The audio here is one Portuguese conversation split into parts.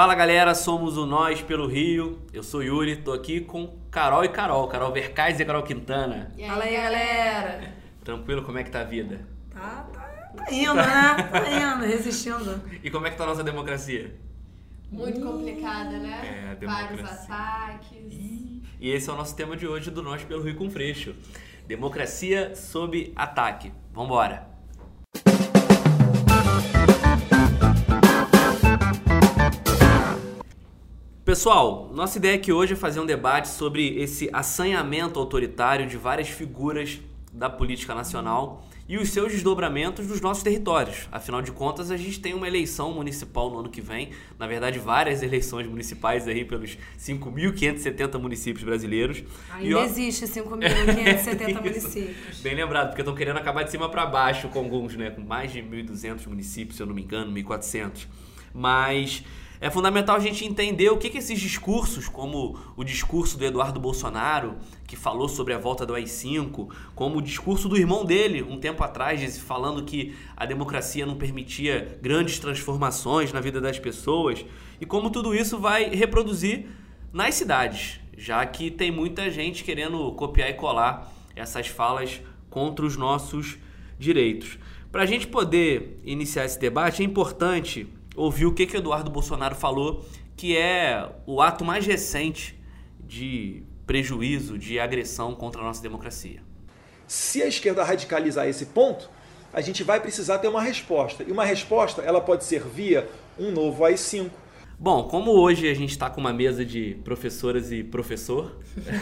Fala galera, somos o Nós pelo Rio. Eu sou Yuri, tô aqui com Carol e Carol, Carol Vercais e Carol Quintana. E aí, Fala aí, galera. Tranquilo, como é que tá a vida? Tá, tá, tá indo, né? Tá indo, resistindo. E como é que tá a nossa democracia? Muito complicada, né? É, a democracia. Vários ataques. E esse é o nosso tema de hoje do Nós pelo Rio com Freixo. Democracia sob ataque. Vambora! Pessoal, nossa ideia aqui hoje é fazer um debate sobre esse assanhamento autoritário de várias figuras da política nacional e os seus desdobramentos nos nossos territórios. Afinal de contas, a gente tem uma eleição municipal no ano que vem, na verdade, várias eleições municipais aí pelos 5.570 municípios brasileiros. Ainda e, existe 5.570 municípios. Bem lembrado, porque estão querendo acabar de cima para baixo com alguns, né, com mais de 1.200 municípios, se eu não me engano, 1.400. Mas é fundamental a gente entender o que, que esses discursos, como o discurso do Eduardo Bolsonaro, que falou sobre a volta do AI-5, como o discurso do irmão dele, um tempo atrás, falando que a democracia não permitia grandes transformações na vida das pessoas, e como tudo isso vai reproduzir nas cidades, já que tem muita gente querendo copiar e colar essas falas contra os nossos direitos. Para a gente poder iniciar esse debate, é importante ouvir o que, que Eduardo Bolsonaro falou, que é o ato mais recente de prejuízo, de agressão contra a nossa democracia. Se a esquerda radicalizar esse ponto, a gente vai precisar ter uma resposta. E uma resposta ela pode ser via um novo AI-5, Bom, como hoje a gente está com uma mesa de professoras e professor,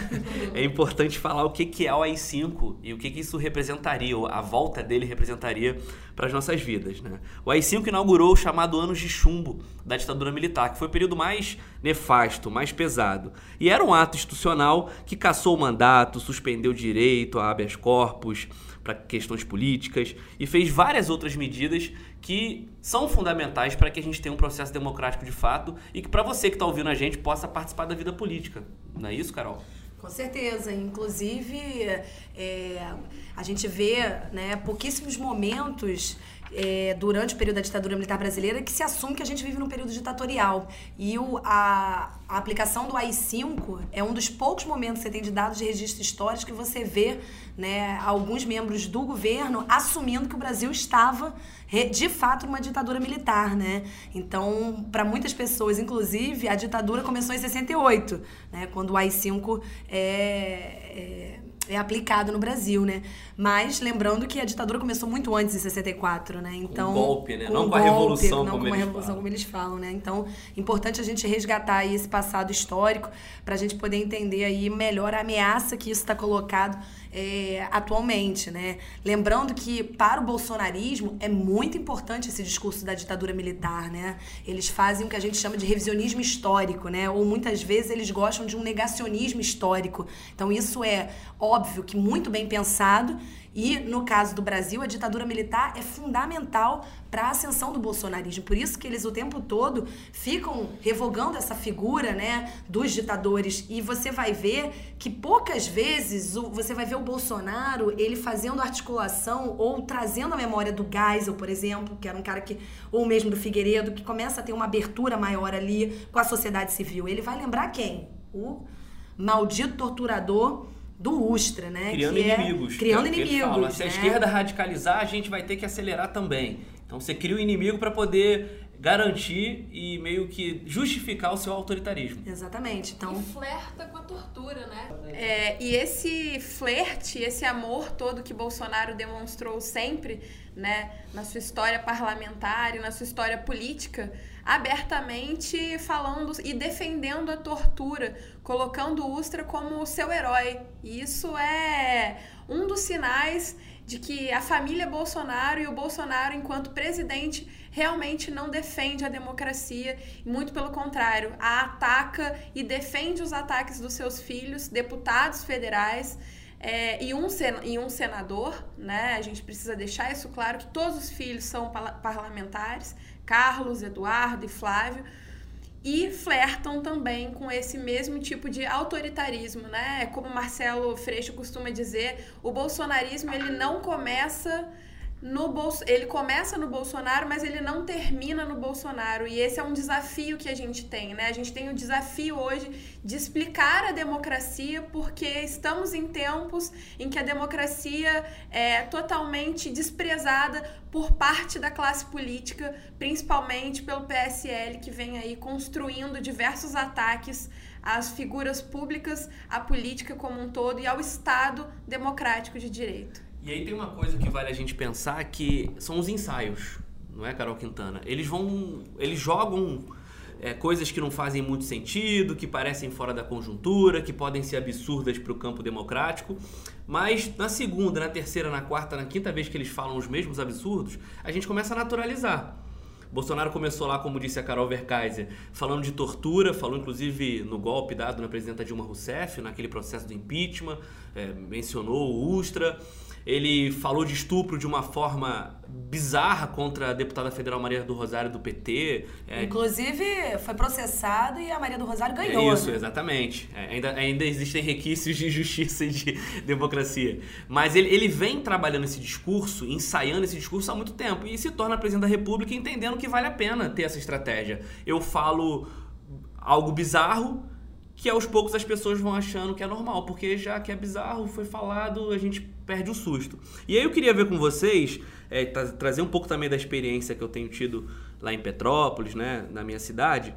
é importante falar o que, que é o AI-5 e o que, que isso representaria, a volta dele representaria para as nossas vidas. Né? O AI-5 inaugurou o chamado Anos de Chumbo da ditadura militar, que foi o período mais nefasto, mais pesado. E era um ato institucional que cassou o mandato, suspendeu direito a habeas corpus, para questões políticas e fez várias outras medidas que são fundamentais para que a gente tenha um processo democrático de fato e que para você que está ouvindo a gente possa participar da vida política. Não é isso, Carol? Com certeza. Inclusive, é, a gente vê né, pouquíssimos momentos é, durante o período da ditadura militar brasileira que se assume que a gente vive num período ditatorial. E o, a, a aplicação do AI-5 é um dos poucos momentos que você tem de dados de registro histórico que você vê né, alguns membros do governo assumindo que o Brasil estava de fato numa ditadura militar, né? Então, para muitas pessoas, inclusive, a ditadura começou em 68, né, quando o AI-5 é, é é aplicado no Brasil, né? Mas lembrando que a ditadura começou muito antes de 64, né? Então, com golpe, né? Com não com a revolução, não como com a revolução falam. como eles falam, né? Então, importante a gente resgatar aí esse passado histórico para a gente poder entender aí melhor a ameaça que isso está colocado é, atualmente, né? Lembrando que para o bolsonarismo é muito importante esse discurso da ditadura militar, né? Eles fazem o que a gente chama de revisionismo histórico, né? Ou muitas vezes eles gostam de um negacionismo histórico. Então isso é óbvio que muito bem pensado e no caso do Brasil, a ditadura militar é fundamental para a ascensão do bolsonarismo. Por isso que eles o tempo todo ficam revogando essa figura, né, dos ditadores. E você vai ver que poucas vezes você vai ver o Bolsonaro ele fazendo articulação ou trazendo a memória do Geisel, por exemplo, que era um cara que ou mesmo do Figueiredo, que começa a ter uma abertura maior ali com a sociedade civil. Ele vai lembrar quem? O maldito torturador do Ustra, né? Criando que é inimigos. É, criando inimigos. Fala, se a né? esquerda radicalizar, a gente vai ter que acelerar também. Então você cria o um inimigo para poder garantir e meio que justificar o seu autoritarismo. Exatamente. Então e flerta com a tortura, né? É, e esse flerte, esse amor todo que Bolsonaro demonstrou sempre, né, na sua história parlamentar e na sua história política, abertamente falando e defendendo a tortura, colocando Ustra como seu herói. E isso é um dos sinais de que a família Bolsonaro e o Bolsonaro, enquanto presidente, realmente não defende a democracia, muito pelo contrário, a ataca e defende os ataques dos seus filhos, deputados federais. É, e, um sen e um senador, né? A gente precisa deixar isso claro que todos os filhos são parlamentares, Carlos, Eduardo e Flávio, e flertam também com esse mesmo tipo de autoritarismo, né? Como Marcelo Freixo costuma dizer, o bolsonarismo ele não começa no Bolso... ele começa no Bolsonaro, mas ele não termina no Bolsonaro. E esse é um desafio que a gente tem, né? A gente tem o desafio hoje de explicar a democracia, porque estamos em tempos em que a democracia é totalmente desprezada por parte da classe política, principalmente pelo PSL, que vem aí construindo diversos ataques às figuras públicas, à política como um todo e ao Estado democrático de direito. E aí tem uma coisa que vale a gente pensar que são os ensaios, não é, Carol Quintana? Eles vão. Eles jogam é, coisas que não fazem muito sentido, que parecem fora da conjuntura, que podem ser absurdas para o campo democrático, mas na segunda, na terceira, na quarta, na quinta vez que eles falam os mesmos absurdos, a gente começa a naturalizar. Bolsonaro começou lá, como disse a Carol Verkaiser, falando de tortura, falou inclusive no golpe dado na presidenta Dilma Rousseff, naquele processo do impeachment, é, mencionou o Ustra. Ele falou de estupro de uma forma bizarra contra a deputada federal Maria do Rosário do PT. É... Inclusive, foi processado e a Maria do Rosário ganhou. É isso, né? exatamente. É, ainda, ainda existem requisitos de justiça e de democracia. Mas ele, ele vem trabalhando esse discurso, ensaiando esse discurso há muito tempo e se torna presidente da República entendendo que vale a pena ter essa estratégia. Eu falo algo bizarro que aos poucos as pessoas vão achando que é normal, porque já que é bizarro, foi falado, a gente perde o susto. E aí eu queria ver com vocês, é, tra trazer um pouco também da experiência que eu tenho tido lá em Petrópolis, né, na minha cidade,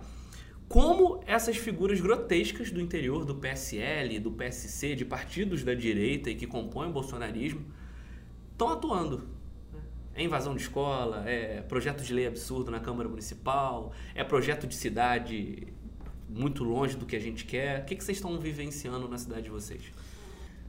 como essas figuras grotescas do interior do PSL, do PSC, de partidos da direita e que compõem o bolsonarismo, estão atuando. É invasão de escola, é projeto de lei absurdo na Câmara Municipal, é projeto de cidade muito longe do que a gente quer. O que, que vocês estão vivenciando na cidade de vocês?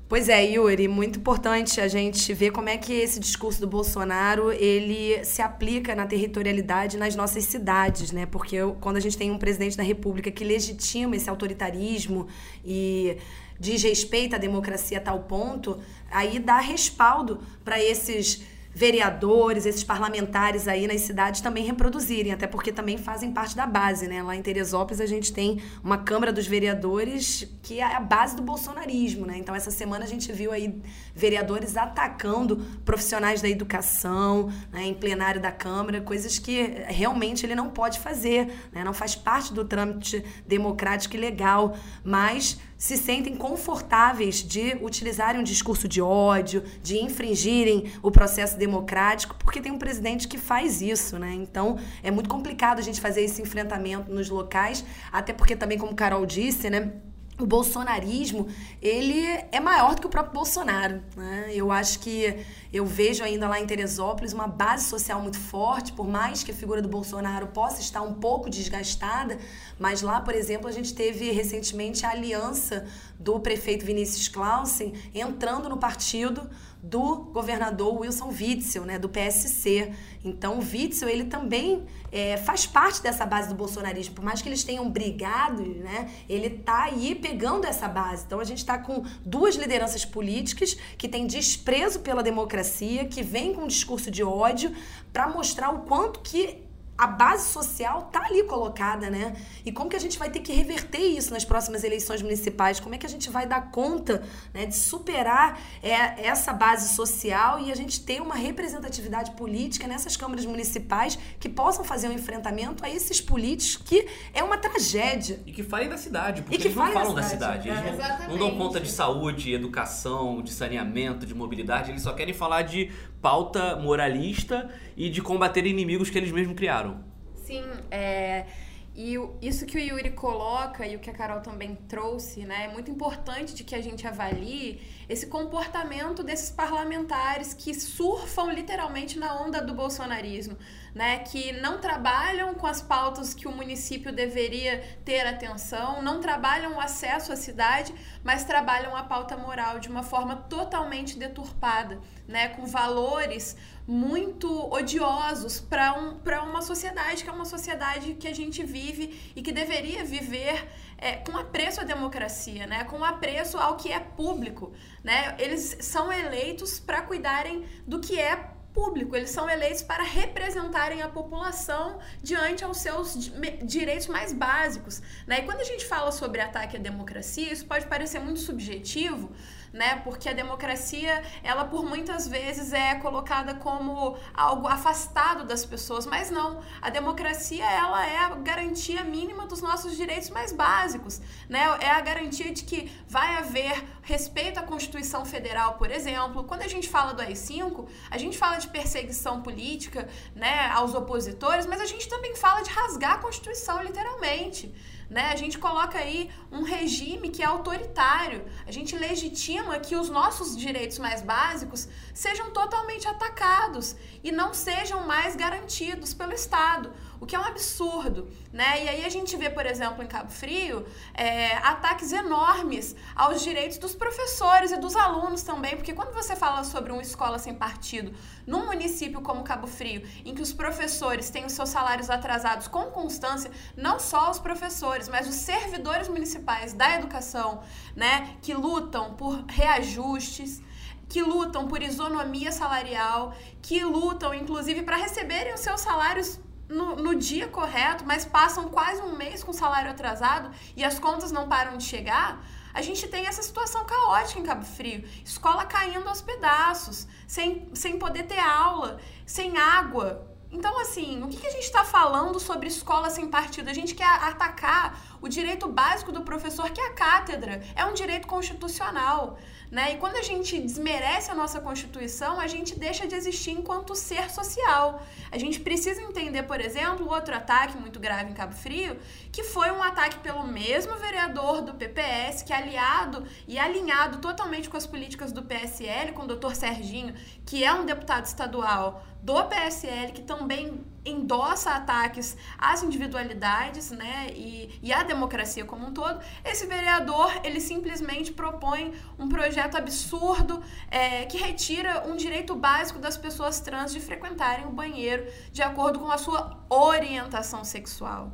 Pois é, Yuri, muito importante a gente ver como é que esse discurso do Bolsonaro ele se aplica na territorialidade nas nossas cidades, né? Porque quando a gente tem um presidente da República que legitima esse autoritarismo e diz respeito à democracia a tal ponto, aí dá respaldo para esses vereadores, esses parlamentares aí nas cidades também reproduzirem, até porque também fazem parte da base, né? Lá em Teresópolis a gente tem uma Câmara dos Vereadores que é a base do bolsonarismo, né? Então essa semana a gente viu aí vereadores atacando profissionais da educação, né, em plenário da Câmara, coisas que realmente ele não pode fazer, né? Não faz parte do trâmite democrático e legal, mas se sentem confortáveis de utilizarem um discurso de ódio, de infringirem o processo democrático, porque tem um presidente que faz isso, né? Então é muito complicado a gente fazer esse enfrentamento nos locais, até porque também, como Carol disse, né? O bolsonarismo ele é maior do que o próprio Bolsonaro. Né? Eu acho que eu vejo ainda lá em Teresópolis uma base social muito forte, por mais que a figura do Bolsonaro possa estar um pouco desgastada, mas lá, por exemplo, a gente teve recentemente a aliança do prefeito Vinícius Clausen entrando no partido do governador Wilson Witzel, né, do PSC. Então, o Witzel, ele também é, faz parte dessa base do bolsonarismo. Por mais que eles tenham brigado, né, ele tá aí pegando essa base. Então, a gente está com duas lideranças políticas que têm desprezo pela democracia, que vêm com um discurso de ódio para mostrar o quanto que a base social tá ali colocada, né? E como que a gente vai ter que reverter isso nas próximas eleições municipais? Como é que a gente vai dar conta né, de superar é, essa base social e a gente ter uma representatividade política nessas câmaras municipais que possam fazer um enfrentamento a esses políticos que é uma tragédia. E que falem da cidade, porque eles não falam da cidade. Da cidade. Eles é, não, não dão conta de saúde, educação, de saneamento, de mobilidade, eles só querem falar de pauta moralista e de combater inimigos que eles mesmos criaram. Sim, é, e isso que o Yuri coloca e o que a Carol também trouxe, né, é muito importante de que a gente avalie esse comportamento desses parlamentares que surfam literalmente na onda do bolsonarismo, né, que não trabalham com as pautas que o município deveria ter atenção, não trabalham o acesso à cidade, mas trabalham a pauta moral de uma forma totalmente deturpada, né, com valores muito odiosos para um, uma sociedade que é uma sociedade que a gente vive e que deveria viver é, com apreço à democracia, né? com apreço ao que é público. Né? Eles são eleitos para cuidarem do que é público, eles são eleitos para representarem a população diante aos seus direitos mais básicos. Né? E quando a gente fala sobre ataque à democracia, isso pode parecer muito subjetivo, né? Porque a democracia, ela por muitas vezes é colocada como algo afastado das pessoas, mas não. A democracia, ela é a garantia mínima dos nossos direitos mais básicos, né? É a garantia de que vai haver respeito à Constituição Federal, por exemplo. Quando a gente fala do AI-5, a gente fala de perseguição política, né, aos opositores, mas a gente também fala de rasgar a Constituição, literalmente. Né? A gente coloca aí um regime que é autoritário. A gente legitima que os nossos direitos mais básicos sejam totalmente atacados e não sejam mais garantidos pelo Estado o que é um absurdo, né? E aí a gente vê, por exemplo, em Cabo Frio, é, ataques enormes aos direitos dos professores e dos alunos também, porque quando você fala sobre uma escola sem partido num município como Cabo Frio, em que os professores têm os seus salários atrasados com constância, não só os professores, mas os servidores municipais da educação, né, que lutam por reajustes, que lutam por isonomia salarial, que lutam inclusive para receberem os seus salários no, no, dia correto, mas passam quase um mês com salário atrasado e as contas não param de chegar, a gente tem essa situação caótica em Cabo Frio. Escola caindo aos pedaços, sem, sem poder ter aula, sem água. Então, assim, o que, que a gente está falando sobre escola sem partido? A gente quer atacar o direito básico do professor, que é a cátedra. É um direito constitucional. Né? E quando a gente desmerece a nossa Constituição, a gente deixa de existir enquanto ser social. A gente precisa entender, por exemplo, outro ataque muito grave em Cabo Frio, que foi um ataque pelo mesmo vereador do PPS, que é aliado e alinhado totalmente com as políticas do PSL, com o doutor Serginho, que é um deputado estadual do PSL, que também endossa ataques às individualidades né, e, e à democracia como um todo, esse vereador ele simplesmente propõe um projeto absurdo é, que retira um direito básico das pessoas trans de frequentarem o banheiro de acordo com a sua orientação sexual.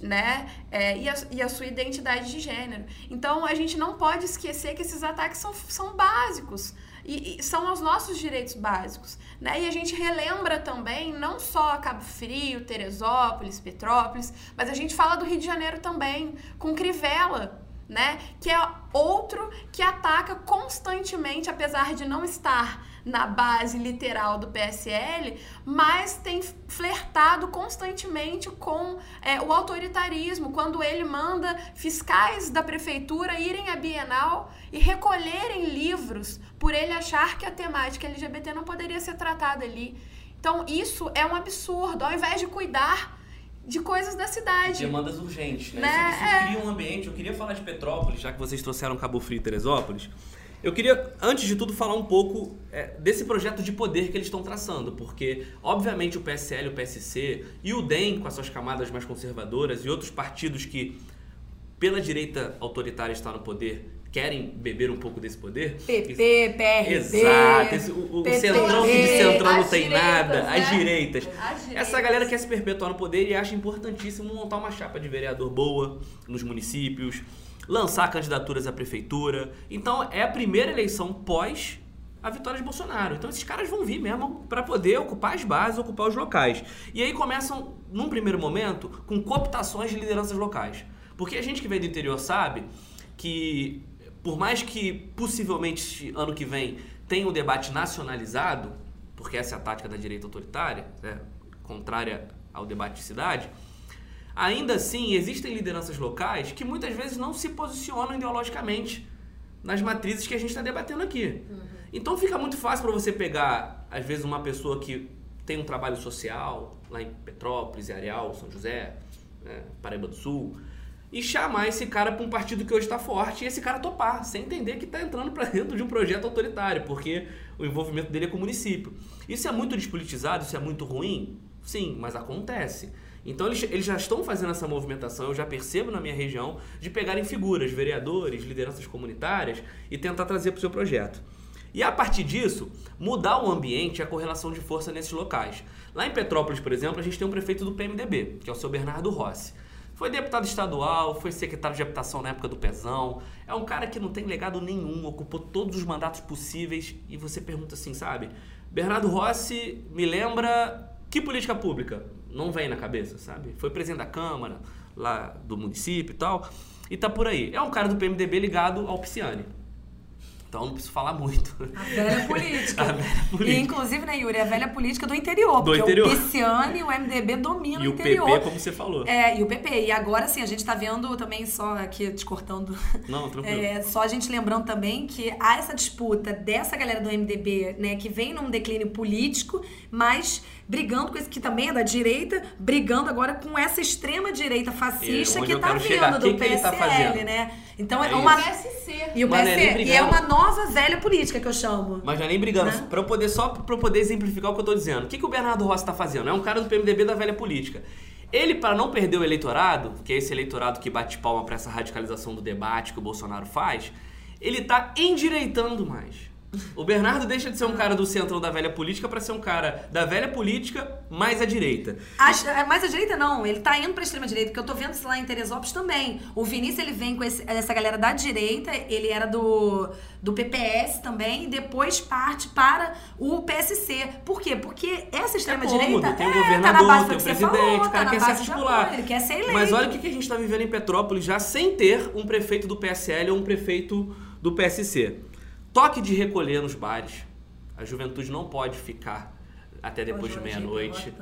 Né? É, e, a, e a sua identidade de gênero. Então a gente não pode esquecer que esses ataques são, são básicos e, e, são os nossos direitos básicos. Né? E a gente relembra também não só Cabo Frio, Teresópolis, Petrópolis, mas a gente fala do Rio de Janeiro também, com Crivella, né? que é outro que ataca constantemente, apesar de não estar na base literal do PSL, mas tem flertado constantemente com é, o autoritarismo, quando ele manda fiscais da prefeitura irem à Bienal e recolherem livros por ele achar que a temática LGBT não poderia ser tratada ali. Então, isso é um absurdo. Ao invés de cuidar de coisas da cidade. Demandas urgentes, né? né? Isso, isso é. cria um ambiente. Eu queria falar de Petrópolis, já que vocês trouxeram Cabo Frio e Teresópolis. Eu queria, antes de tudo, falar um pouco é, desse projeto de poder que eles estão traçando, porque, obviamente, o PSL, o PSC e o DEM, com as suas camadas mais conservadoras, e outros partidos que, pela direita autoritária, está no poder, querem beber um pouco desse poder. PP, PRB. Exato. Esse, o, o centrão que de centrão não tem direitas, nada. Né? As, direitas. as direitas. Essa galera quer se perpetuar no poder e acha importantíssimo montar uma chapa de vereador boa nos municípios lançar candidaturas à prefeitura. Então é a primeira eleição pós a vitória de Bolsonaro. Então esses caras vão vir mesmo para poder ocupar as bases, ocupar os locais. E aí começam, num primeiro momento, com cooptações de lideranças locais. Porque a gente que vem do interior sabe que, por mais que possivelmente ano que vem tenha um debate nacionalizado, porque essa é a tática da direita autoritária, né, contrária ao debate de cidade, Ainda assim, existem lideranças locais que muitas vezes não se posicionam ideologicamente nas matrizes que a gente está debatendo aqui. Uhum. Então fica muito fácil para você pegar, às vezes, uma pessoa que tem um trabalho social lá em Petrópolis, Areal, São José, né, Paraíba do Sul, e chamar esse cara para um partido que hoje está forte e esse cara topar, sem entender que está entrando para dentro de um projeto autoritário, porque o envolvimento dele é com o município. Isso é muito despolitizado, isso é muito ruim? Sim, mas acontece. Então eles, eles já estão fazendo essa movimentação, eu já percebo na minha região, de pegarem figuras, vereadores, lideranças comunitárias e tentar trazer para o seu projeto. E a partir disso, mudar o ambiente e a correlação de força nesses locais. Lá em Petrópolis, por exemplo, a gente tem um prefeito do PMDB, que é o seu Bernardo Rossi. Foi deputado estadual, foi secretário de habitação na época do Pezão. É um cara que não tem legado nenhum, ocupou todos os mandatos possíveis. E você pergunta assim, sabe? Bernardo Rossi me lembra que política pública? não vem na cabeça, sabe? Foi presidente da Câmara, lá do município e tal, e tá por aí. É um cara do PMDB ligado ao Pisciani. Então não preciso falar muito. A velha política. A velha política. E inclusive, né, Yuri, a velha política do interior. Do porque interior. o PCN e o MDB dominam E o o interior. PP, como você falou. É, e o PP. E agora sim, a gente tá vendo também, só aqui te cortando. Não, tranquilo. É, só a gente lembrando também que há essa disputa dessa galera do MDB, né, que vem num declínio político, mas brigando com esse que também é da direita, brigando agora com essa extrema direita fascista É, que tá vindo chegar. do que que ele tá PSL, fazendo? né? Então é, É uma. PSC. E o Mas não é. E é uma nova velha política que eu chamo. Mas já nem brigando. Né? Pra eu poder, só pra eu poder exemplificar o que eu tô dizendo. O que, que o Bernardo Rossi tá fazendo? É um cara do PMDB da velha política. Ele, para não perder o eleitorado, que é esse eleitorado que bate palma pra essa radicalização do debate que o Bolsonaro faz, ele tá endireitando mais. O Bernardo deixa de ser um cara do centrão da velha política pra ser um cara da velha política mais à direita. Acho, é, mais à direita não, ele tá indo pra extrema direita, porque eu tô vendo isso lá em Teresópolis também. O Vinícius, ele vem com esse- essa galera da direita, ele era do, do PPS também, e depois parte para o PSC. Por quê? Porque essa extrema é cômodo, direita tem um é, tá na governador, base tem do o que você presidente, falou, o cara tá quer se articular. apoio, ele quer ser eleito. Mas olha o que a gente está vivendo em Petrópolis já sem ter um prefeito do PSL ou um prefeito do PSC. Toque de recolher nos bares. A juventude não pode ficar até depois de meia-noite.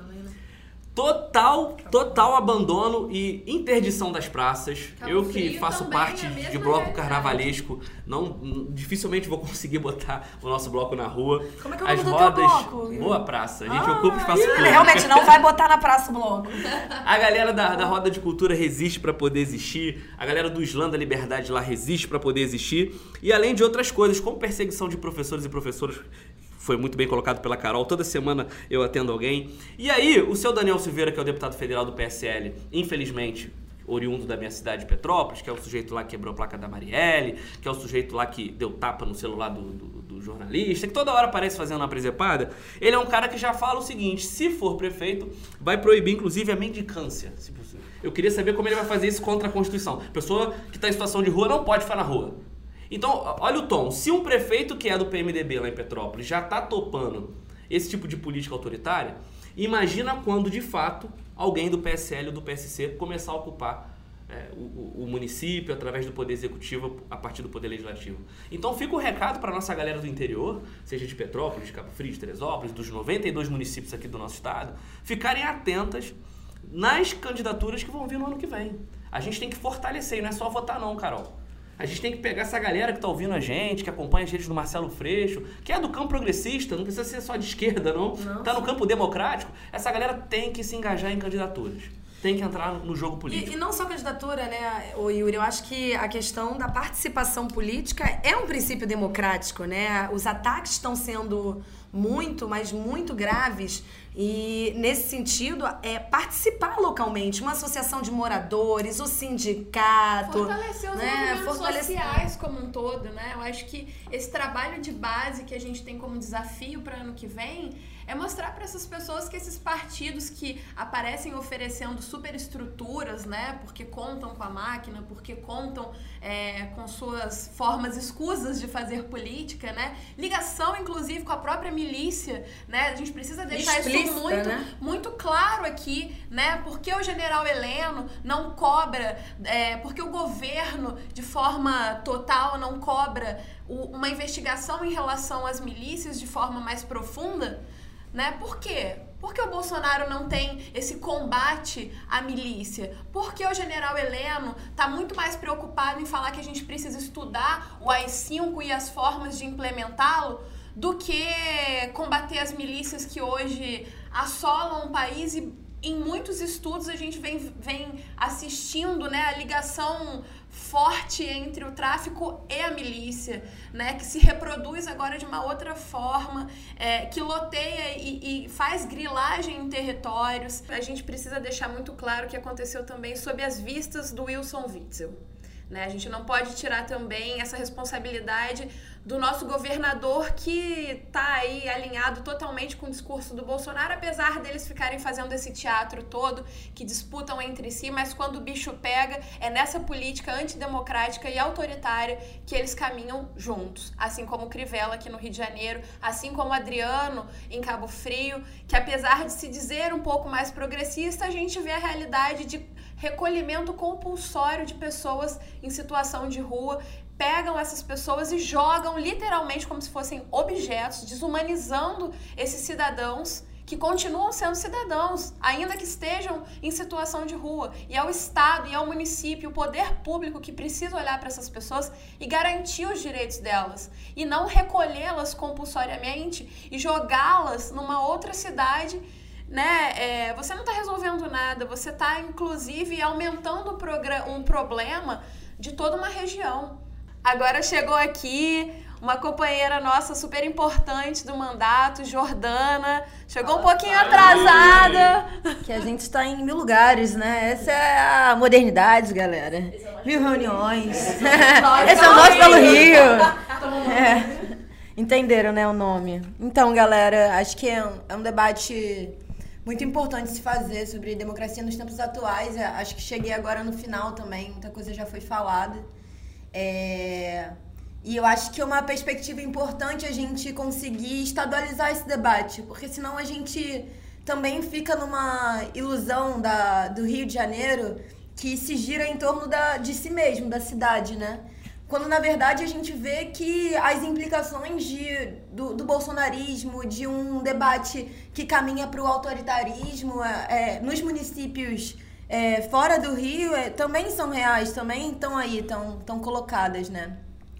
Total, total abandono e interdição das praças. Cabo Eu que faço parte é de bloco realidade. carnavalesco, não dificilmente vou conseguir botar o nosso bloco na rua. Como é que é o As rodas, bloco? boa praça. A gente Ah, ocupa espaço ele público. realmente não vai botar na praça o bloco. A galera da, da Roda de Cultura resiste pra poder existir. A galera do Islã da Liberdade lá resiste pra poder existir. E além de outras coisas, como perseguição de professores e professoras, foi muito bem colocado pela Carol. Toda semana eu atendo alguém. E aí, o seu Daniel Silveira, que é o deputado federal do PSL, infelizmente, oriundo da minha cidade de Petrópolis, que é o sujeito lá que quebrou a placa da Marielle, que é o sujeito lá que deu tapa no celular do, do- do jornalista, que toda hora aparece fazendo uma presepada, ele é um cara que já fala o seguinte, se for prefeito, vai proibir inclusive a mendicância. se possível. Eu queria saber como ele vai fazer isso contra a Constituição. Pessoa que está em situação de rua não pode ficar na rua. Então, olha o tom. Se um prefeito que é do PMDB lá em Petrópolis já está topando esse tipo de política autoritária, imagina quando, de fato, alguém do PSL ou do PSC começar a ocupar é, o, o- município através do Poder Executivo a partir do Poder Legislativo. Então fica o recado para nossa galera do interior, seja de Petrópolis, de Cabo Frio, de Teresópolis, dos 92 municípios aqui do nosso estado, ficarem atentas nas candidaturas que vão vir no ano que vem. A gente tem que fortalecer, não é só votar não, Carol. A gente tem que pegar essa galera que tá ouvindo a gente, que acompanha a gente do Marcelo Freixo, que é do campo progressista, não precisa ser só de esquerda, não. Não, tá no campo democrático. Essa galera tem que se engajar em candidaturas. Tem que entrar no jogo político. E, e não só candidatura, né, ô Yuri? Eu acho que a questão da participação política é um princípio democrático, né? Os ataques estão sendo muito, mas muito graves. E nesse sentido, é participar localmente, uma associação de moradores, o sindicato. Fortalecer os né? movimentos Fortalecer- sociais como um todo, né? Eu acho que esse trabalho de base que a gente tem como desafio para ano que vem é mostrar para essas pessoas que esses partidos que aparecem oferecendo superestruturas, né? Porque contam com a máquina, porque contam é, com suas formas escusas de fazer política, né? Ligação, inclusive, com a própria milícia, né? A gente precisa deixar isso Explícita, muito, né? muito claro aqui, né? Porque o general Heleno não cobra, é, porque o governo, de forma total, não cobra o- uma investigação em relação às milícias de forma mais profunda, né? Por quê? Porque o Bolsonaro não tem esse combate à milícia? Porque o general Heleno está muito mais preocupado em falar que a gente precisa estudar o AI-5 e as formas de implementá-lo do que combater as milícias que hoje assolam o país e em muitos estudos a gente vem, vem assistindo né, a ligação forte entre o tráfico e a milícia, né, que se reproduz agora de uma outra forma, é, que loteia e, e faz grilagem em territórios. A gente precisa deixar muito claro que aconteceu também sob as vistas do Wilson Witzel. Né? A gente não pode tirar também essa responsabilidade do nosso governador que está aí alinhado totalmente com o discurso do Bolsonaro, apesar deles ficarem fazendo esse teatro todo, que disputam entre si, mas quando o bicho pega, é nessa política antidemocrática e autoritária que eles caminham juntos. Assim como Crivella aqui no Rio de Janeiro, assim como Adriano em Cabo Frio, que apesar de se dizer um pouco mais progressista, a gente vê a realidade de recolhimento compulsório de pessoas em situação de rua. Pegam essas pessoas e jogam literalmente como se fossem objetos, desumanizando esses cidadãos que continuam sendo cidadãos, ainda que estejam em situação de rua. E é o Estado e é o município, o poder público que precisa olhar para essas pessoas e garantir os direitos delas. E não recolhê-las compulsoriamente e jogá-las numa outra cidade. Né? É, você não está resolvendo nada, você está, inclusive, aumentando um problema de toda uma região. Agora chegou aqui uma companheira nossa super importante do mandato, Jordana. Chegou um pouquinho atrasada. Que a gente está em mil lugares, né? Essa é a modernidade, galera. Mil reuniões. Esse é o nosso pelo Rio. É. Entenderam, né, o nome? Então, galera, acho que é um, é um debate muito importante se fazer sobre democracia nos tempos atuais. É, acho que cheguei agora no final também, muita coisa já foi falada. É... E eu acho que é uma perspectiva importante a gente conseguir estadualizar esse debate, porque senão a gente também fica numa ilusão da, do Rio de Janeiro que se gira em torno da, de si mesmo, da cidade, né? Quando na verdade a gente vê que as implicações de, do, do bolsonarismo, de um debate que caminha para o autoritarismo é, é, nos municípios é, fora do Rio é, também são reais, também estão aí, estão colocadas, né?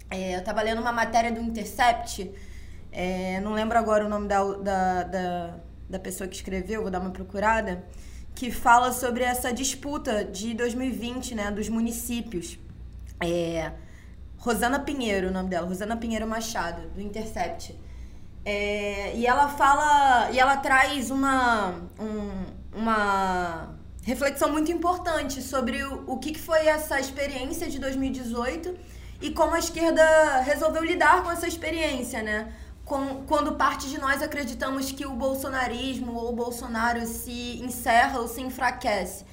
É, eu estava lendo uma matéria do Intercept, é, não lembro agora o nome da, da, da, da, pessoa que escreveu, vou dar uma procurada, que fala sobre essa disputa de 2020, né, dos municípios. É, Rosana Pinheiro, o nome dela, Rosana Pinheiro Machado, do Intercept. É, e ela fala, e ela traz uma, um, uma reflexão muito importante sobre o, o que foi essa experiência de 2018 e como a esquerda resolveu lidar com essa experiência, né? Com, quando parte de nós acreditamos que o bolsonarismo ou o Bolsonaro se encerra ou se enfraquece.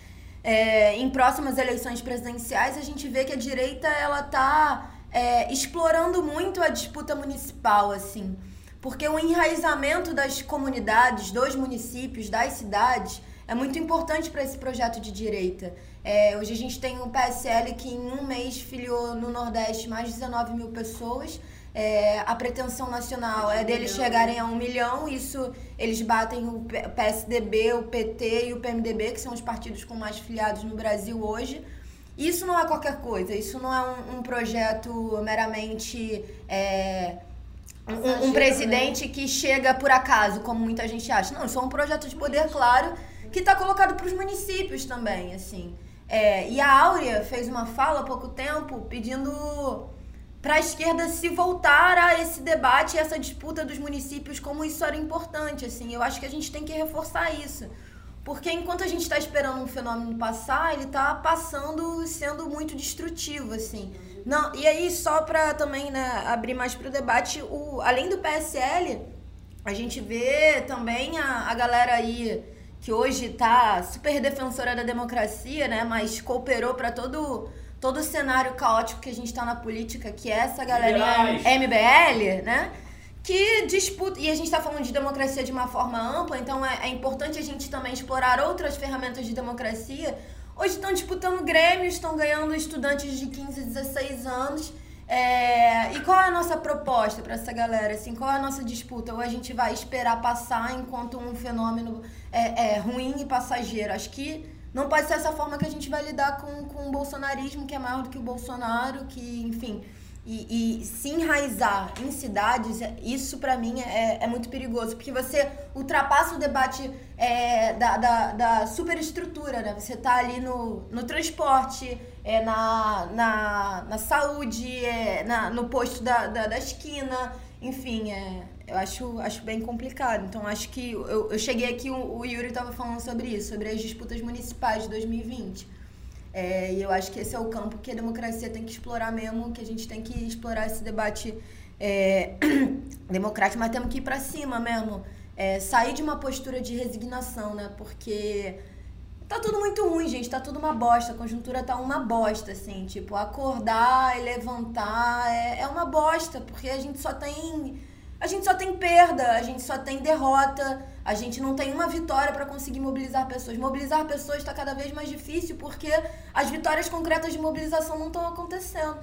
É, em próximas eleições presidenciais, a gente vê que a direita ela está é, explorando muito a disputa municipal, assim, porque o enraizamento das comunidades, dos municípios, das cidades, é muito importante para esse projeto de direita. É, hoje a gente tem um PSL que em um mês filiou no Nordeste mais de 19 mil pessoas. É, a pretensão nacional é deles chegarem a um milhão. Isso eles batem o PSDB, o PT e o PMDB, que são os partidos com mais filiados no Brasil hoje. Isso não é qualquer coisa. Isso não é um, um projeto meramente. É, um, um, presidente né? que chega por acaso, como muita gente acha. Não, isso é um projeto de poder, claro, que está colocado para os municípios também, assim. É, e a Áurea fez uma fala há pouco tempo pedindo para a esquerda se voltar a esse debate, essa disputa dos municípios, como isso era importante. Assim, eu acho que a gente tem que reforçar isso. Porque enquanto a gente está esperando um fenômeno passar, ele está passando sendo muito destrutivo, assim. Não, e aí, só para também né, abrir mais para o debate, além do PSL, a gente vê também a, a galera aí que hoje está super defensora da democracia, né? Mas cooperou para todo todo o cenário caótico que a gente está na política, que é essa galerinha MBL, né? Que disputa. E a gente está falando de democracia de uma forma ampla, então é, é importante a gente também explorar outras ferramentas de democracia. Hoje estão disputando grêmios, estão ganhando estudantes de 15, 16 anos é, e qual é a nossa proposta para essa galera? Assim, qual é a nossa disputa? Ou a gente vai esperar passar enquanto um fenômeno é, é ruim e passageiro? Acho que não pode ser essa forma que a gente vai lidar com, com o bolsonarismo, que é maior do que o Bolsonaro, que, enfim. E, e se enraizar em cidades, isso para mim é, é muito perigoso, porque você ultrapassa o debate é, da, da, da superestrutura, né? Você tá ali no, no transporte, é, na, na, na saúde, é, na, no posto da, da, da esquina, enfim, é, eu acho, acho bem complicado. Então, acho que eu, eu cheguei aqui, o, o Yuri estava falando sobre isso, sobre as disputas municipais de 2020. É, e eu acho que esse é o campo que a democracia tem que explorar mesmo, que a gente tem que explorar esse debate é, democrático, mas temos que ir para cima mesmo. É, sair de uma postura de resignação, né? Porque tá tudo muito ruim, gente. Tá tudo uma bosta. A conjuntura tá uma bosta, assim. Tipo, acordar e levantar é, é uma bosta, porque a gente só tem a gente só tem perda, a gente só tem derrota, a gente não tem uma vitória para conseguir mobilizar pessoas. Mobilizar pessoas está cada vez mais difícil porque as vitórias concretas de mobilização não estão acontecendo.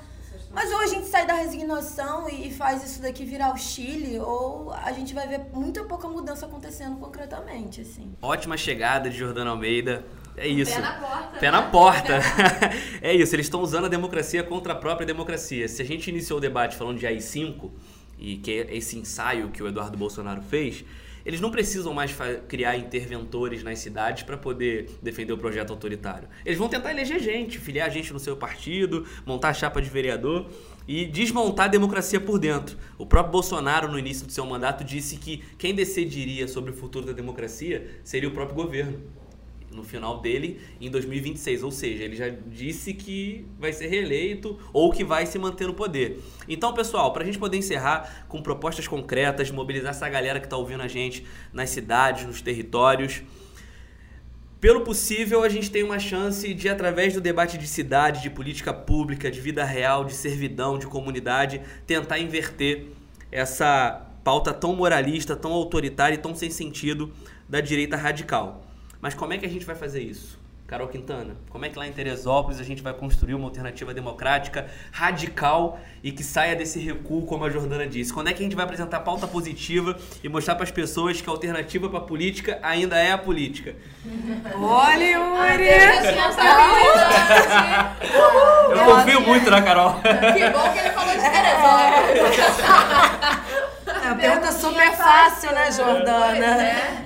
Mas ou a gente sai da resignação e faz isso daqui virar o Chile, ou a gente vai ver muita pouca mudança acontecendo concretamente, assim. Ótima chegada de Jordana Almeida. É isso. Pé na porta. Pé né? na porta. é isso, eles estão usando a democracia contra a própria democracia. Se a gente iniciou o debate falando de AI-5, e que é esse ensaio que o Eduardo Bolsonaro fez, eles não precisam mais criar interventores nas cidades para poder defender o projeto autoritário. Eles vão tentar eleger gente, filiar gente no seu partido, montar a chapa de vereador e desmontar a democracia por dentro. O próprio Bolsonaro, no início do seu mandato, disse que quem decidiria sobre o futuro da democracia seria o próprio governo no final dele em 2026, ou seja, ele já disse que vai ser reeleito ou que vai se manter no poder. Então, pessoal, para a gente poder encerrar com propostas concretas, mobilizar essa galera que está ouvindo a gente nas cidades, nos territórios, pelo possível, a gente tem uma chance de, através do debate de cidade, de política pública, de vida real, de servidão, de comunidade, tentar inverter essa pauta tão moralista, tão autoritária e tão sem sentido da direita radical. Mas como é que a gente vai fazer isso? Carol Quintana, como é que lá em Teresópolis a gente vai construir uma alternativa democrática, radical e que saia desse recuo, como a Jordana disse? Quando é que a gente vai apresentar pauta positiva e mostrar para as pessoas que a alternativa para a política ainda é a política? Olha, Yuri! Eu confio muito na Carol. Que bom que ele falou de Teresópolis. É uma pergunta super fácil, né, Jordana?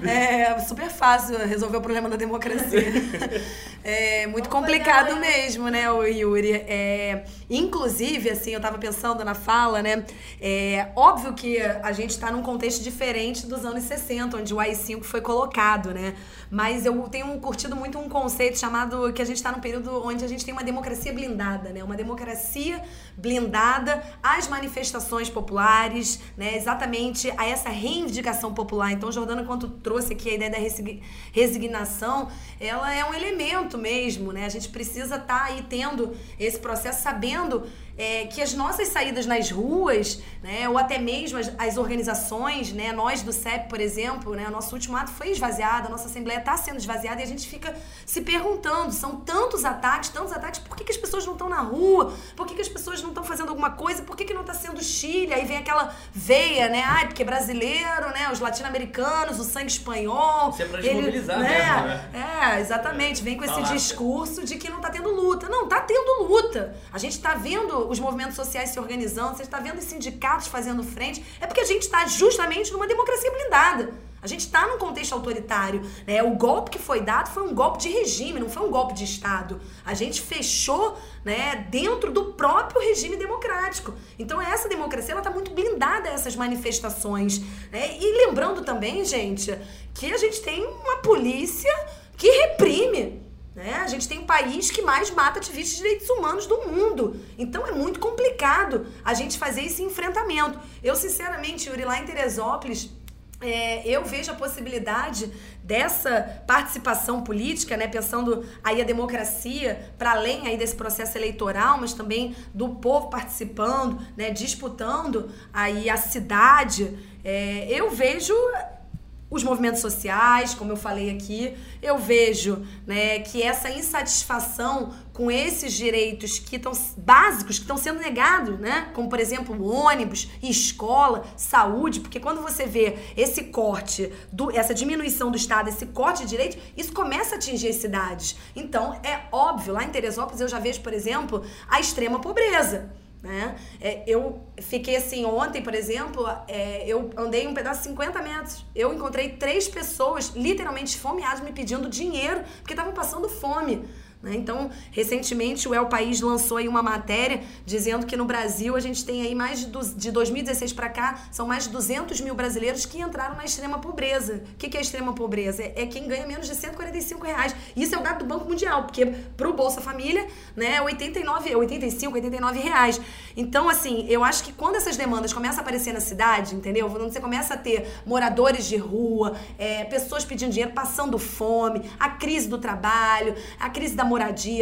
É, super fácil resolver o problema da democracia. É muito complicado mesmo, né, o Yuri? É, inclusive, assim, eu tava pensando na fala, né? É óbvio que a gente tá num contexto diferente dos anos 60, onde o AI-5 foi colocado, né? Mas eu tenho curtido muito um conceito chamado que a gente tá num período onde a gente tem uma democracia blindada, né? Uma democracia blindada às manifestações populares, né? Exatamente a essa reivindicação popular. Então, Jordana, quando trouxe aqui a ideia da resig- resignação, ela é um elemento mesmo, né? A gente precisa estar aí tendo esse processo, sabendo é, que as nossas saídas nas ruas, né, ou até mesmo as, as organizações, né, nós do CEP, por exemplo, né, o nosso último ato foi esvaziado, a nossa Assembleia está sendo esvaziada e a gente fica se perguntando, são tantos ataques, tantos ataques, por que, que as pessoas não estão na rua? Por que, que as pessoas não estão fazendo alguma coisa? Por que, que não está sendo Chile? Aí vem aquela veia, né, ai, porque é brasileiro, né, os latino-americanos, o sangue espanhol. Isso é pra ele- desmobilizar né, mesmo, né? É, exatamente, vem com esse Falácia. discurso de que não tá tendo luta. Não, tá tendo luta. A gente tá vendo os movimentos sociais se organizando, você está vendo os sindicatos fazendo frente. É porque a gente está justamente numa democracia blindada. A gente está num contexto autoritário. Né? O golpe que foi dado foi um golpe de regime, não foi um golpe de Estado. A gente fechou né, dentro do próprio regime democrático. Então essa democracia ela está muito blindada a essas manifestações. Né? E lembrando também, gente, que a gente tem uma polícia que reprime. Né? A gente tem um país que mais mata ativistas de direitos humanos do mundo. Então é muito complicado a gente fazer esse enfrentamento. Eu, sinceramente, Yuri, lá em Teresópolis, é, eu vejo a possibilidade dessa participação política, né, pensando aí a democracia para além aí desse processo eleitoral, mas também do povo participando, né, disputando aí a cidade. É, eu vejo os movimentos sociais, como eu falei aqui, eu vejo né, que essa insatisfação com esses direitos que estão básicos que estão sendo negados, né? Como por exemplo, ônibus, escola, saúde, porque quando você vê esse corte, do, essa diminuição do Estado, esse corte de direitos, isso começa a atingir as cidades. Então, é óbvio, lá em Teresópolis eu já vejo, por exemplo, a extrema pobreza. Né? É, eu fiquei assim, ontem, por exemplo, é, eu andei um pedaço de 50 metros. Eu encontrei três pessoas literalmente esfomeadas me pedindo dinheiro porque estavam passando fome. Né? Então, recentemente, o El País lançou aí uma matéria dizendo que no Brasil a gente tem aí mais de, de 2016 para cá, são mais de 200 mil brasileiros que entraram na extrema pobreza. O que, que é extrema pobreza? É, é quem ganha menos de 145 reais. Isso é o dado do Banco Mundial, porque pro Bolsa Família, né, é 89, 85, 89 reais. Então, assim, eu acho que quando essas demandas começam a aparecer na cidade, entendeu? Quando você começa a ter moradores de rua, é, pessoas pedindo dinheiro, passando fome, a crise do trabalho, a crise da moradia,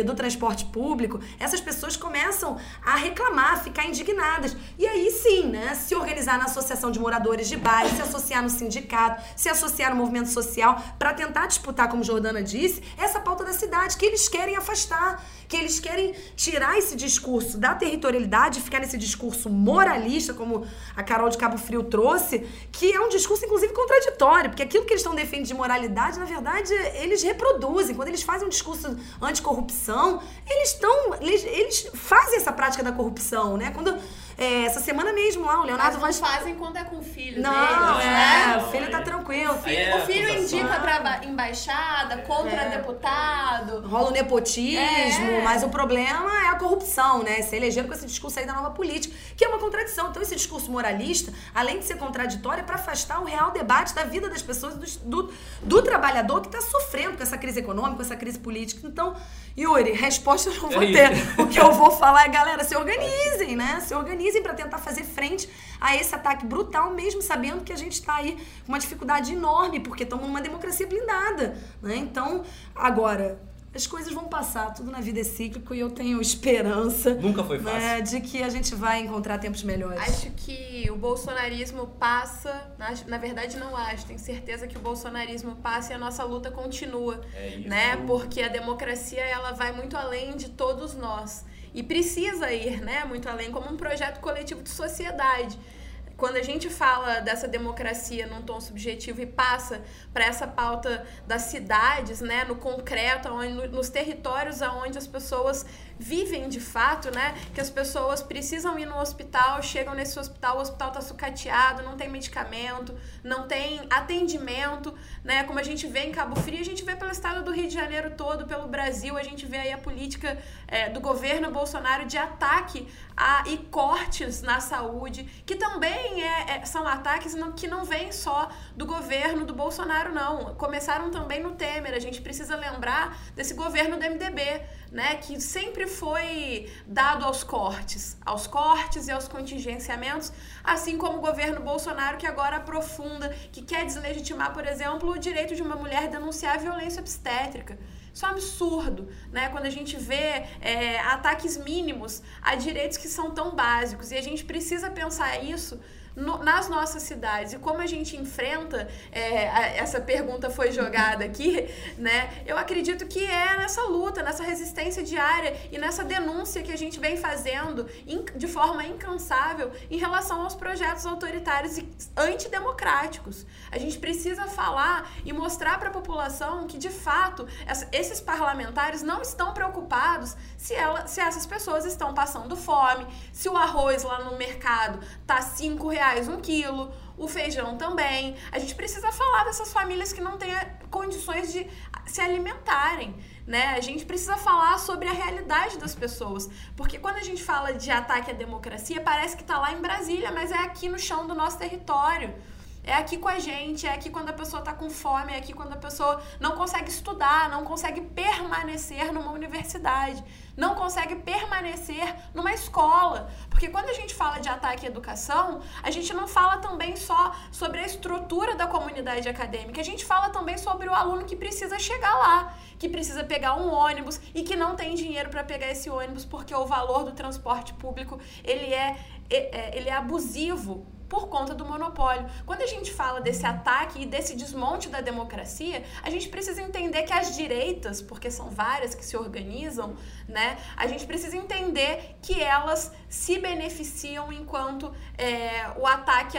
do transporte público, essas pessoas começam a reclamar, a ficar indignadas. E aí sim, né, se organizar na associação de moradores de bairro, se associar no sindicato, se associar no movimento social, para tentar disputar, como Jordana disse, essa pauta da cidade que eles querem afastar que eles querem tirar esse discurso da territorialidade, ficar nesse discurso moralista, como a Carol de Cabo Frio trouxe, que é um discurso, inclusive, contraditório, porque aquilo que eles estão defendendo de moralidade, na verdade, eles reproduzem. Quando eles fazem um discurso anticorrupção, eles estão. Eles, eles fazem essa prática da corrupção, né? Quando é, essa semana mesmo lá, o Leonardo Mas não Vaz. fazem quando é com o filho Não, deles, é, né? o filho tá tranquilo. Aí é o filho indica pra ba- embaixada, contra É. deputado. Rola o nepotismo, É. mas o problema é a corrupção, né? Se elegeram com esse discurso aí da nova política, que é uma contradição. Então, esse discurso moralista, além de ser contraditório, é para afastar o real debate da vida das pessoas, do, do, do trabalhador que está sofrendo com essa crise econômica, com essa crise política. Então, Yuri, resposta eu não vou É ter. isso. O que eu vou falar é, galera, se organizem, né? Se organizem para tentar fazer frente a esse ataque brutal, mesmo sabendo que a gente está aí com uma dificuldade enorme, porque estamos numa democracia blindada, né? Então, agora, as coisas vão passar, tudo na vida é cíclico e eu tenho esperança Nunca foi fácil. né, de que a gente vai encontrar tempos melhores. Acho que o bolsonarismo passa, na, na verdade não acho, tenho certeza que o bolsonarismo passa e a nossa luta continua, É isso. né? Porque a democracia ela vai muito além de todos nós e precisa ir, né? Muito além como um projeto coletivo de sociedade. Quando a gente fala dessa democracia num tom subjetivo e passa para essa pauta das cidades, né, no concreto, onde, no- nos territórios aonde as pessoas vivem de fato, né, que as pessoas precisam ir no hospital, chegam nesse hospital, o hospital está sucateado, não tem medicamento, não tem atendimento, né, como a gente vê em Cabo Frio, a gente vê pelo estado do Rio de Janeiro todo, pelo Brasil, a gente vê aí a política é, do governo Bolsonaro de ataque a, e cortes na saúde, que também é- é- são ataques que não vêm só do governo do Bolsonaro, não. Começaram também no Temer. A gente precisa lembrar desse governo do MDB, né? Que sempre foi dado aos cortes, aos cortes e aos contingenciamentos, assim como o governo Bolsonaro, que agora aprofunda, que quer deslegitimar, por exemplo, o direito de uma mulher denunciar violência obstétrica. Isso é um absurdo, né? Quando a gente vê é, ataques mínimos a direitos que são tão básicos. E a gente precisa pensar isso no- nas nossas cidades. E como a gente enfrenta, é, a- essa pergunta foi jogada aqui, né? Eu acredito que é nessa luta, nessa resistência diária e nessa denúncia que a gente vem fazendo in- de forma incansável em relação aos projetos autoritários e antidemocráticos. A gente precisa falar e mostrar para a população que, de fato, essa- esses parlamentares não estão preocupados se, ela, se essas pessoas estão passando fome, se o arroz lá no mercado tá cinco reais um quilo, o feijão também. A gente precisa falar dessas famílias que não têm condições de se alimentarem. Né? A gente precisa falar sobre a realidade das pessoas. Porque quando a gente fala de ataque à democracia, parece que tá lá em Brasília, mas é aqui no chão do nosso território. É aqui com a gente, é aqui quando a pessoa tá com fome, é aqui quando a pessoa não consegue estudar, não consegue permanecer numa universidade, não consegue permanecer numa escola. Porque quando a gente fala de ataque à educação, a gente não fala também só sobre a estrutura da comunidade acadêmica, a gente fala também sobre o aluno que precisa chegar lá, que precisa pegar um ônibus e que não tem dinheiro para pegar esse ônibus porque o valor do transporte público ele é, é- é- ele é abusivo por conta do monopólio. Quando a gente fala desse ataque e desse desmonte da democracia, a gente precisa entender que as direitas, porque são várias que se organizam, né? A gente precisa entender que elas se beneficiam enquanto é, o ataque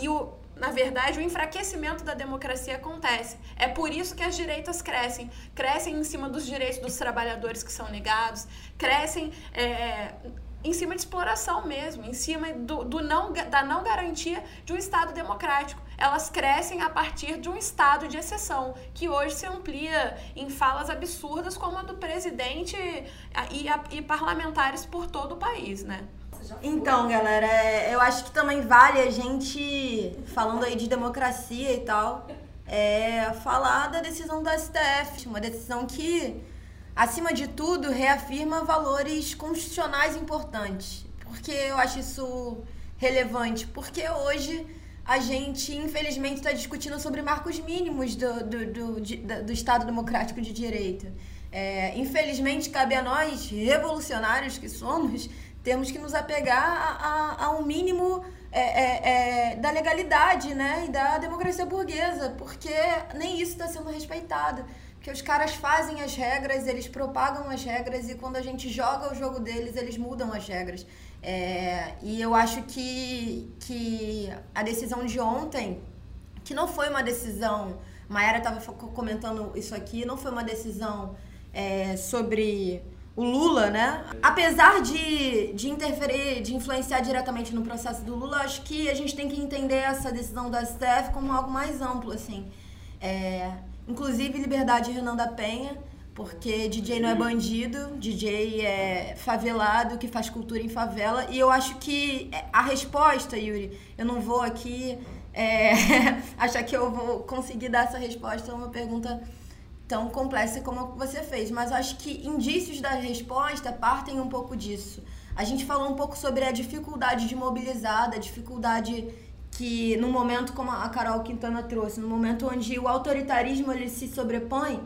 e o na verdade, o enfraquecimento da democracia acontece. É por isso que as direitas crescem. Crescem em cima dos direitos dos trabalhadores que são negados, crescem é, em cima de exploração mesmo, em cima do, do não, da não garantia de um Estado democrático. Elas crescem a partir de um Estado de exceção, que hoje se amplia em falas absurdas como a do presidente e, a- e parlamentares por todo o país, né? Então, galera, é, eu acho que também vale a gente, falando aí de democracia e tal, é, falar da decisão do STF, uma decisão que, acima de tudo, reafirma valores constitucionais importantes. Por que eu acho isso relevante? Porque hoje a gente, infelizmente, está discutindo sobre marcos mínimos do, do, do, do Estado Democrático de Direito. É, infelizmente, cabe a nós, revolucionários que somos, temos que nos apegar a, a, a um mínimo é, é, é, da legalidade né? e da democracia burguesa, porque nem isso está sendo respeitado. Porque os caras fazem as regras, eles propagam as regras e quando a gente joga o jogo deles, eles mudam as regras. É, e eu acho que, que a decisão de ontem, que não foi uma decisão, Mayara estava comentando isso aqui, não foi uma decisão é, sobre o Lula, né? Apesar de, de interferir, de influenciar diretamente no processo do Lula, acho que a gente tem que entender essa decisão da STF como algo mais amplo, assim. É, Inclusive Liberdade Renan da Penha, porque DJ não é bandido, DJ é favelado que faz cultura em favela. E eu acho que a resposta, Yuri, eu não vou aqui é, achar que eu vou conseguir dar essa resposta a uma pergunta tão complexa como você fez, mas eu acho que indícios da resposta partem um pouco disso. A gente falou um pouco sobre a dificuldade de mobilizar, a dificuldade que no momento como a Carol Quintana trouxe, no momento onde o autoritarismo ele se sobrepõe,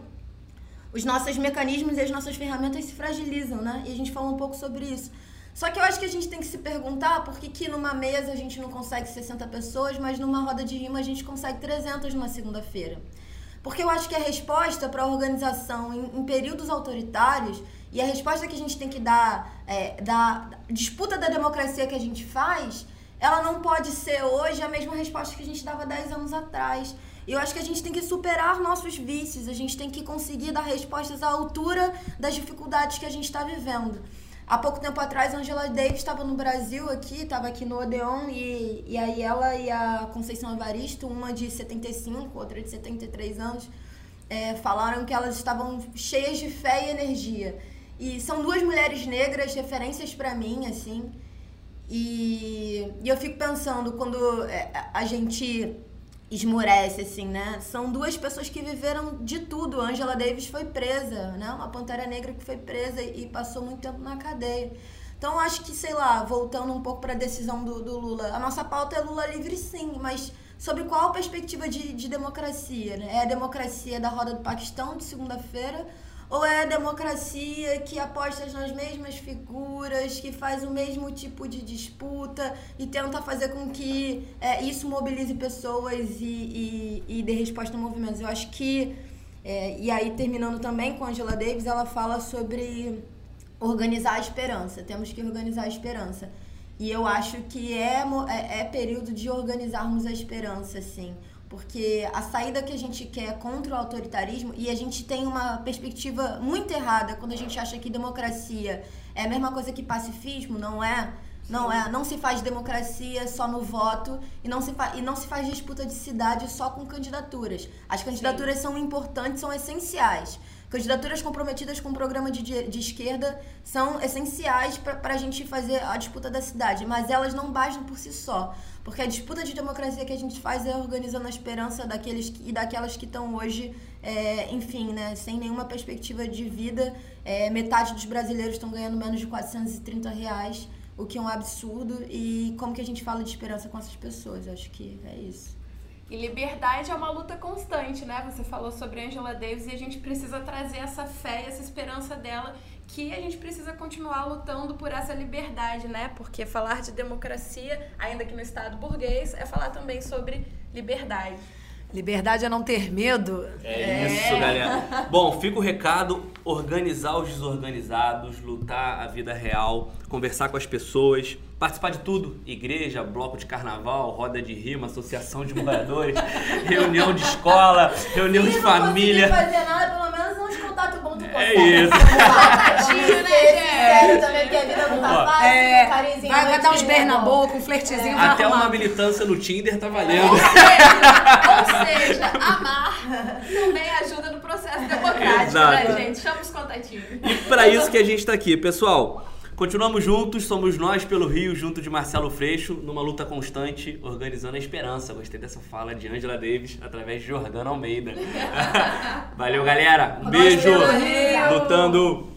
os nossos mecanismos e as nossas ferramentas se fragilizam, né? E a gente falou um pouco sobre isso. Só que eu acho que a gente tem que se perguntar por que, que numa mesa a gente não consegue 60 pessoas, mas numa roda de rima a gente consegue 300 numa segunda-feira. Porque eu acho que a resposta para a organização em, em, períodos autoritários e a resposta que a gente tem que dar é, da disputa da democracia que a gente faz ela não pode ser hoje a mesma resposta que a gente dava 10 anos atrás. E eu acho que a gente tem que superar nossos vícios, a gente tem que conseguir dar respostas à altura das dificuldades que a gente está vivendo. Há pouco tempo atrás, Angela Davis estava no Brasil aqui, estava aqui no Odeon, e, e aí ela e a Conceição Evaristo, uma de 75, outra de 73 anos, é, falaram que elas estavam cheias de fé e energia. E são duas mulheres negras, referências para mim, assim, e, e eu fico pensando, quando é, a gente esmorece, assim, né? São duas pessoas que viveram de tudo. Angela Davis foi presa, né? Uma pantera negra que foi presa e passou muito tempo na cadeia. Então, acho que, sei lá, voltando um pouco para a decisão do, do, Lula, a nossa pauta é Lula livre, sim, mas sobre qual perspectiva de, de democracia? Né? É a democracia da roda do Paquistão de segunda-feira ou é a democracia que aposta nas mesmas figuras, que faz o mesmo tipo de disputa e tenta fazer com que é, isso mobilize pessoas e, e, e dê resposta a movimentos? Eu acho que, é, e aí terminando também com Angela Davis, ela fala sobre organizar a esperança. Temos que organizar a esperança. E eu acho que é, é, é período de organizarmos a esperança, assim porque a saída que a gente quer contra o autoritarismo e a gente tem uma perspectiva muito errada quando a gente acha que democracia é a mesma coisa que pacifismo, não é? Não é, não se faz democracia só no voto e não se, e não se faz disputa de cidade só com candidaturas. As candidaturas Sim. são importantes, são essenciais. Candidaturas comprometidas com o programa de, de esquerda são essenciais para a gente fazer a disputa da cidade, mas elas não bastam por si só. Porque a disputa de democracia que a gente faz é organizando a esperança daqueles e daquelas que estão hoje, é, enfim, né, sem nenhuma perspectiva de vida. É, metade dos brasileiros estão ganhando menos de 430 reais, o que é um absurdo. E como que a gente fala de esperança com essas pessoas? Eu acho que é isso. E liberdade é uma luta constante, né? Você falou sobre Angela Davis e a gente precisa trazer essa fé, essa esperança dela, que a gente precisa continuar lutando por essa liberdade, né? Porque falar de democracia, ainda que no Estado burguês, é falar também sobre liberdade. Liberdade é não ter medo. É, é, isso, galera. Bom, fica o recado: organizar os desorganizados, lutar a vida real, conversar com as pessoas, participar de tudo: igreja, bloco de carnaval, roda de rima, associação de moradores, reunião de escola, reunião de família. Não fazer nada, pelo menos uns contato bom tu É isso. Contatinho, né, gente? também, porque a vida não tá fácil, é, carinhozinho. Vai, vai dar uns berros na boca, um flertezinho. É. Até uma militância no Tinder tá valendo. Ou seja, ou seja amar também ajuda no processo democrático, Exato. né, gente? Chama os contatinhos. E pra isso que a gente tá aqui, pessoal. Continuamos juntos, somos nós pelo Rio, junto de Marcelo Freixo, numa luta constante, organizando a esperança. Gostei dessa fala de Angela Davis através de Jordana Almeida. Valeu, galera. Um beijo. Lutando.